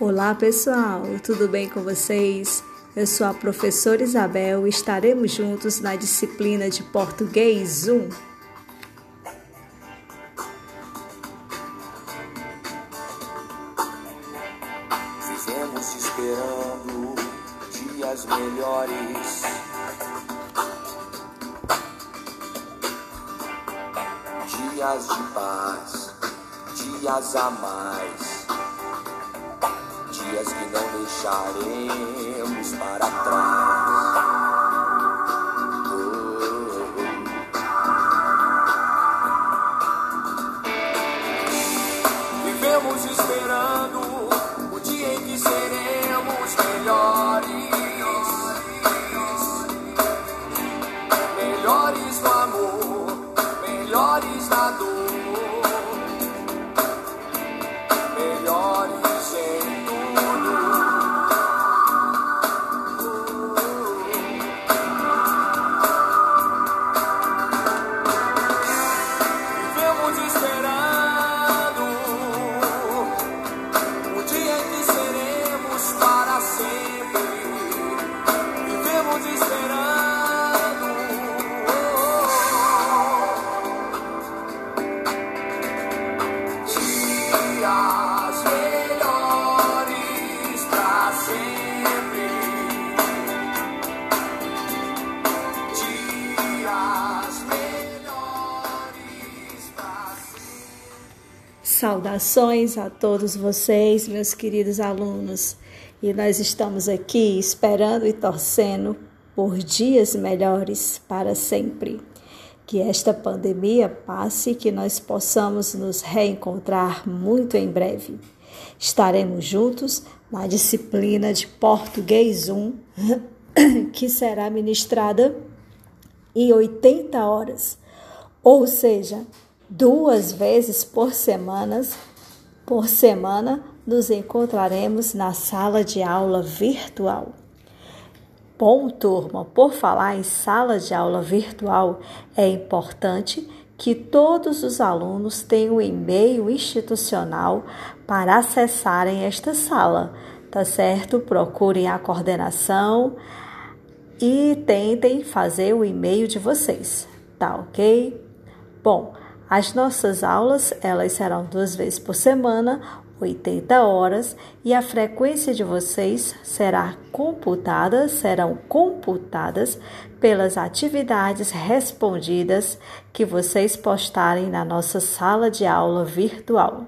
Olá pessoal, tudo bem com vocês? Eu sou a professora Isabel e estaremos juntos na disciplina de Português 1. Vivemos esperando dias melhores. Dias de paz, dias a mais dias que não deixaremos para trás. Saudações a todos vocês, meus queridos alunos. E nós estamos aqui esperando e torcendo por dias melhores para sempre. Que esta pandemia passe e que nós possamos nos reencontrar muito em breve. Estaremos juntos na disciplina de Português 1, que será ministrada em 80 horas, ou seja, duas vezes por semanas, por semana, nos encontraremos na sala de aula virtual. Bom, turma, por falar em sala de aula virtual, é importante que todos os alunos tenham um e-mail institucional para acessarem esta sala, tá certo? Procurem a coordenação e tentem fazer o e-mail de vocês, tá ok? Bom, as nossas aulas, elas serão duas vezes por semana, 80 horas, e a frequência de vocês será computada, serão computadas pelas atividades respondidas que vocês postarem na nossa sala de aula virtual.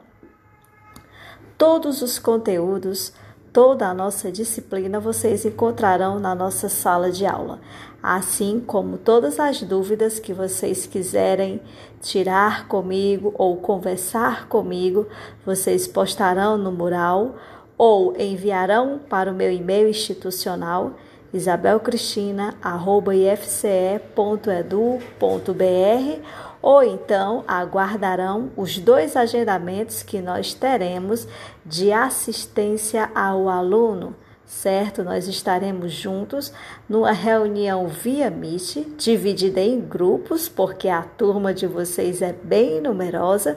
Todos os conteúdos, toda a nossa disciplina vocês encontrarão na nossa sala de aula, assim como todas as dúvidas que vocês quiserem tirar comigo ou conversar comigo, vocês postarão no mural ou enviarão para o meu e-mail institucional isabelcristina.ifce.edu.br ou então aguardarão os dois agendamentos que nós teremos de assistência ao aluno, certo? Nós estaremos juntos numa reunião via Meet, dividida em grupos, porque a turma de vocês é bem numerosa,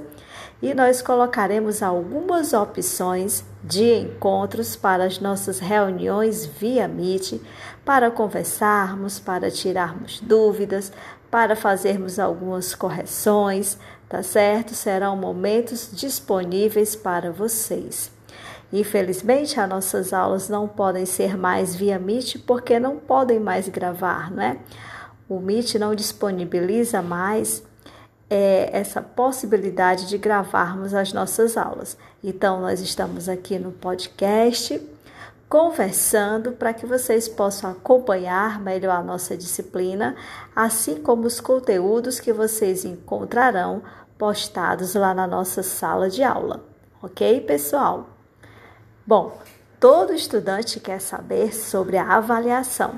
e nós colocaremos algumas opções de encontros para as nossas reuniões via Meet, para conversarmos, para tirarmos dúvidas, para fazermos algumas correções, tá certo? Serão momentos disponíveis para vocês. Infelizmente, as nossas aulas não podem ser mais via Meet porque não podem mais gravar, né? O Meet não disponibiliza mais é, essa possibilidade de gravarmos as nossas aulas. Então, nós estamos aqui no podcast conversando para que vocês possam acompanhar melhor a nossa disciplina, assim como os conteúdos que vocês encontrarão postados lá na nossa sala de aula. Ok, pessoal? Bom, todo estudante quer saber sobre a avaliação.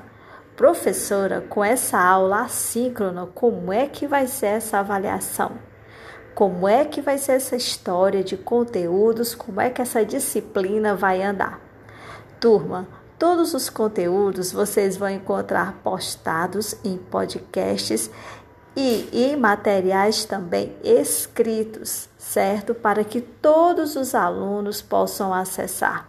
Professora, com essa aula assíncrona, como é que vai ser essa avaliação? Como é que vai ser essa história de conteúdos? Como é que essa disciplina vai andar? Turma, todos os conteúdos vocês vão encontrar postados em podcasts e em materiais também escritos, certo? Para que todos os alunos possam acessar.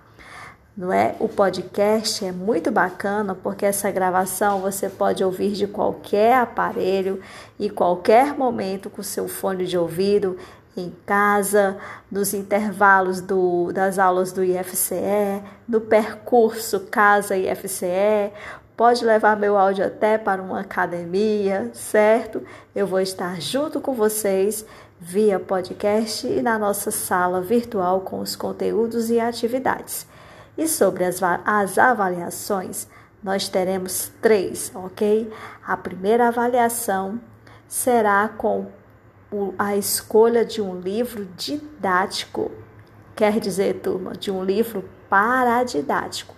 não é? O podcast é muito bacana porque essa gravação você pode ouvir de qualquer aparelho e qualquer momento com seu fone de ouvido em casa, nos intervalos do, das aulas do IFCE, no percurso casa IFCE, pode levar meu áudio até para uma academia, certo? Eu vou estar junto com vocês via podcast e na nossa sala virtual com os conteúdos e atividades. E sobre as, as avaliações, nós teremos três, ok? A primeira avaliação será com a escolha de um livro didático, quer dizer, turma, de um livro paradidático.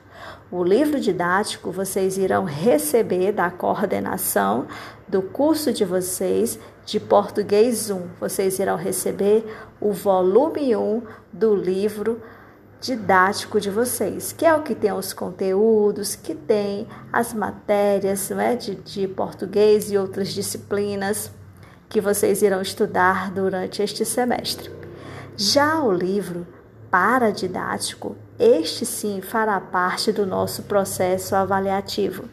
O livro didático vocês irão receber da coordenação do curso de vocês de Português 1. Vocês irão receber o volume 1 do livro didático de vocês, que é o que tem os conteúdos, que tem as matérias né, de, de português e outras disciplinas que vocês irão estudar durante este semestre. Já o livro paradidático, este sim fará parte do nosso processo avaliativo.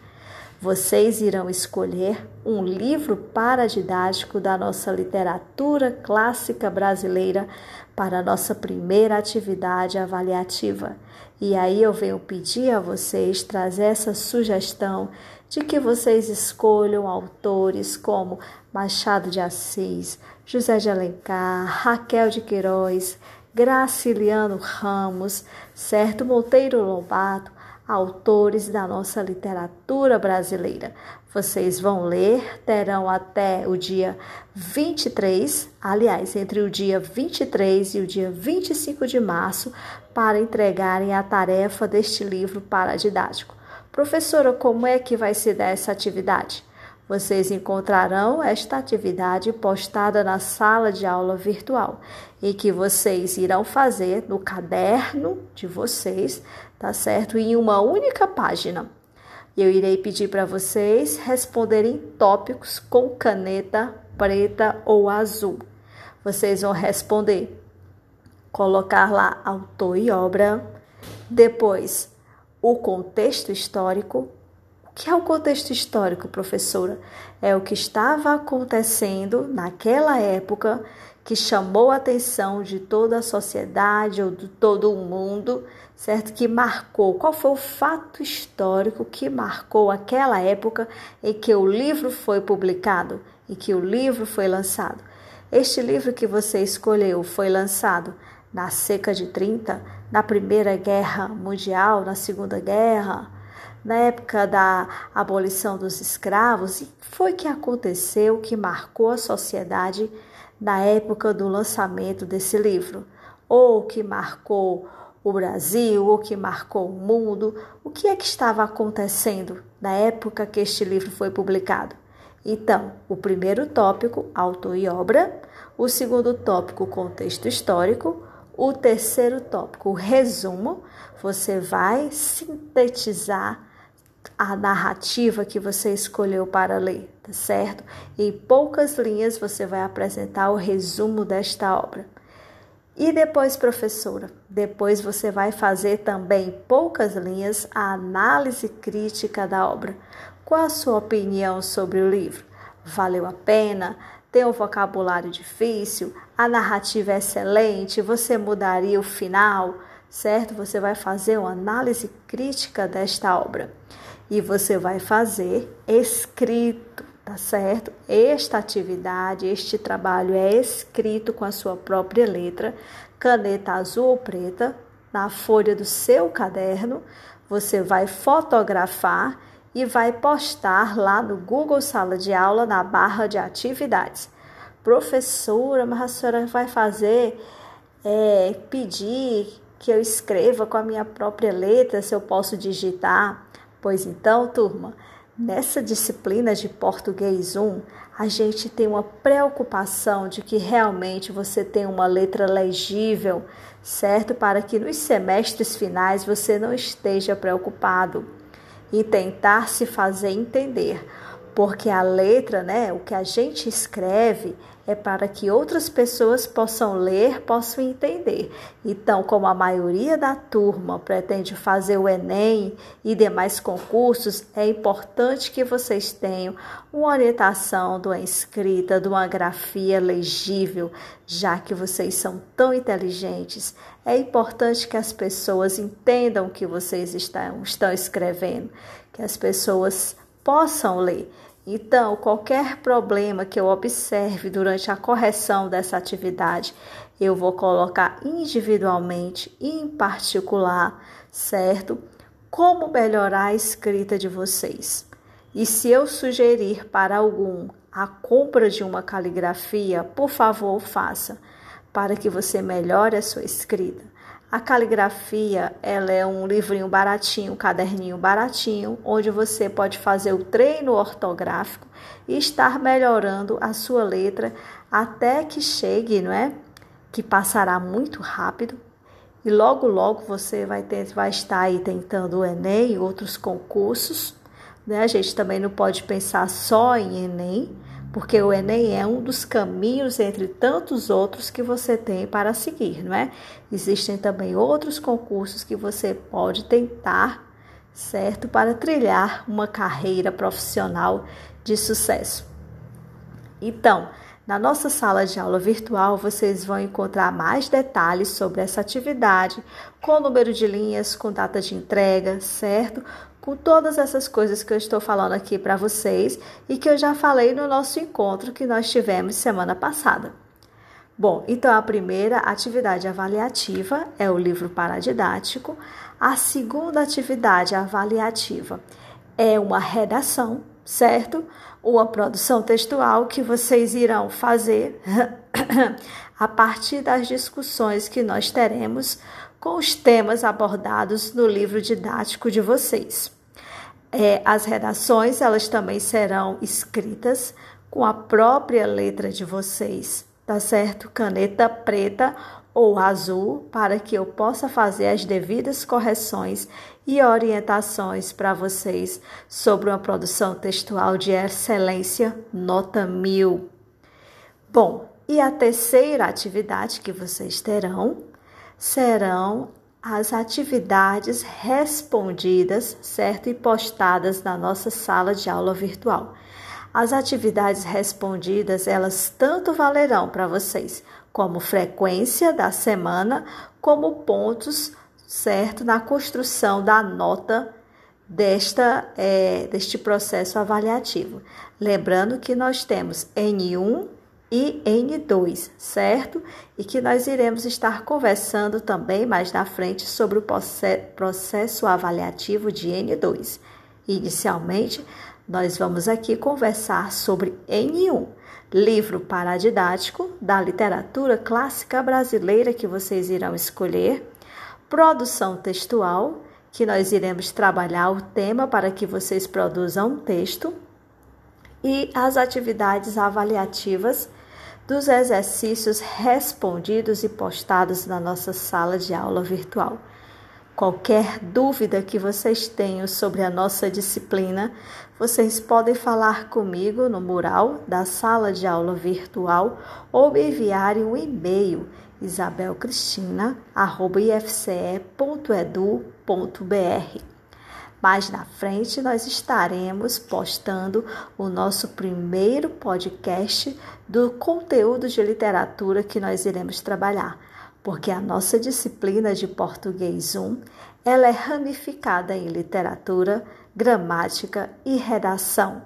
Vocês irão escolher um livro paradidático da nossa literatura clássica brasileira para a nossa primeira atividade avaliativa. E aí eu venho pedir a vocês trazer essa sugestão de que vocês escolham autores como Machado de Assis, José de Alencar, Raquel de Queiroz, Graciliano Ramos, certo? Monteiro Lobato, autores da nossa literatura brasileira. Vocês vão ler, terão até o dia 23, aliás, entre o dia 23 e o dia 25 de março, para entregarem a tarefa deste livro paradidático. Professora, como é que vai se dar essa atividade? Vocês encontrarão esta atividade postada na sala de aula virtual e que vocês irão fazer no caderno de vocês, tá certo? Em uma única página. Eu irei pedir para vocês responderem tópicos com caneta preta ou azul. Vocês vão responder, colocar lá autor e obra, depois o contexto histórico, que é o contexto histórico, professora? É o que estava acontecendo naquela época que chamou a atenção de toda a sociedade ou de todo o mundo, certo? Que marcou. Qual foi o fato histórico que marcou aquela época em que o livro foi publicado e que o livro foi lançado? Este livro que você escolheu foi lançado na seca de 30, na Primeira Guerra Mundial, na Segunda Guerra, na época da abolição dos escravos, e foi que aconteceu que marcou a sociedade na época do lançamento desse livro, ou que marcou o Brasil, ou que marcou o mundo, o que é que estava acontecendo na época que este livro foi publicado? Então, o primeiro tópico, autor e obra, o segundo tópico, contexto histórico, o terceiro tópico, resumo, você vai sintetizar a narrativa que você escolheu para ler, tá certo? Em poucas linhas você vai apresentar o resumo desta obra. E depois, professora, depois você vai fazer também em poucas linhas a análise crítica da obra. Qual a sua opinião sobre o livro? Valeu a pena? Tem um vocabulário difícil? A narrativa é excelente? Você mudaria o final? Certo? Você vai fazer uma análise crítica desta obra e você vai fazer escrito, tá certo? Esta atividade, este trabalho é escrito com a sua própria letra, caneta azul ou preta, na folha do seu caderno. Você vai fotografar e vai postar lá no Google Sala de Aula na barra de atividades. Professora, mas a senhora vai fazer, é, pedir que eu escreva com a minha própria letra, se eu posso digitar. Pois então, turma, nessa disciplina de Português 1, a gente tem uma preocupação de que realmente você tenha uma letra legível, certo? Para que nos semestres finais você não esteja preocupado e tentar se fazer entender. porque a letra, né, o que a gente escreve é para que outras pessoas possam ler, possam entender. Então, como a maioria da turma pretende fazer o Enem e demais concursos, é importante que vocês tenham uma orientação de uma escrita, de uma grafia legível, já que vocês são tão inteligentes. É importante que as pessoas entendam o que vocês estão, estão escrevendo, que as pessoas possam ler. Então, qualquer problema que eu observe durante a correção dessa atividade, eu vou colocar individualmente e em particular, certo? Como melhorar a escrita de vocês. E se eu sugerir para algum a compra de uma caligrafia, por favor, faça, para que você melhore a sua escrita. A caligrafia, ela é um livrinho baratinho, um caderninho baratinho, onde você pode fazer o treino ortográfico e estar melhorando a sua letra até que chegue, não é? Que passará muito rápido. E logo logo você vai ter, vai estar aí tentando o ENEM e outros concursos, né? A gente também não pode pensar só em ENEM, porque o Enem é um dos caminhos entre tantos outros que você tem para seguir, não é? Existem também outros concursos que você pode tentar, certo? Para trilhar uma carreira profissional de sucesso. Então, na nossa sala de aula virtual, vocês vão encontrar mais detalhes sobre essa atividade, com número de linhas, com data de entrega, certo? Com todas essas coisas que eu estou falando aqui para vocês e que eu já falei no nosso encontro que nós tivemos semana passada. Bom, então a primeira atividade avaliativa é o livro paradidático. A segunda atividade avaliativa é uma redação, certo? Uma produção textual que vocês irão fazer a partir das discussões que nós teremos com os temas abordados no livro didático de vocês. É, as redações elas também serão escritas com a própria letra de vocês, tá certo? Caneta preta ou azul para que eu possa fazer as devidas correções e orientações para vocês sobre uma produção textual de excelência nota mil. Bom, e a terceira atividade que vocês terão serão as atividades respondidas, certo? E postadas na nossa sala de aula virtual. As atividades respondidas, elas tanto valerão para vocês como frequência da semana, como pontos, certo? Na construção da nota desta, é, deste processo avaliativo. Lembrando que nós temos N1 e N2, certo? E que nós iremos estar conversando também mais na frente sobre o processo avaliativo de N2. Inicialmente, nós vamos aqui conversar sobre N1, livro paradidático da literatura clássica brasileira que vocês irão escolher, produção textual, que nós iremos trabalhar o tema para que vocês produzam um texto, e as atividades avaliativas dos exercícios respondidos e postados na nossa sala de aula virtual. Qualquer dúvida que vocês tenham sobre a nossa disciplina, vocês podem falar comigo no mural da sala de aula virtual ou me enviarem um e-mail isabelcristina.ifce.edu.br. Mais na frente, nós estaremos postando o nosso primeiro podcast do conteúdo de literatura que nós iremos trabalhar, porque a nossa disciplina de português 1 ela é ramificada em literatura, gramática e redação,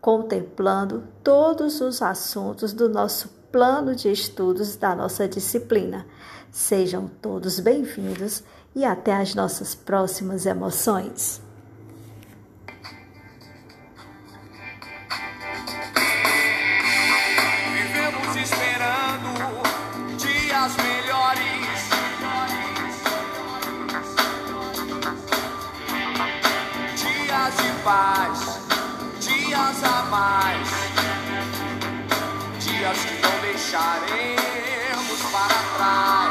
contemplando todos os assuntos do nosso plano de estudos da nossa disciplina. Sejam todos bem-vindos e até as nossas próximas emoções. Paz, dias a mais, dias que não deixaremos para trás.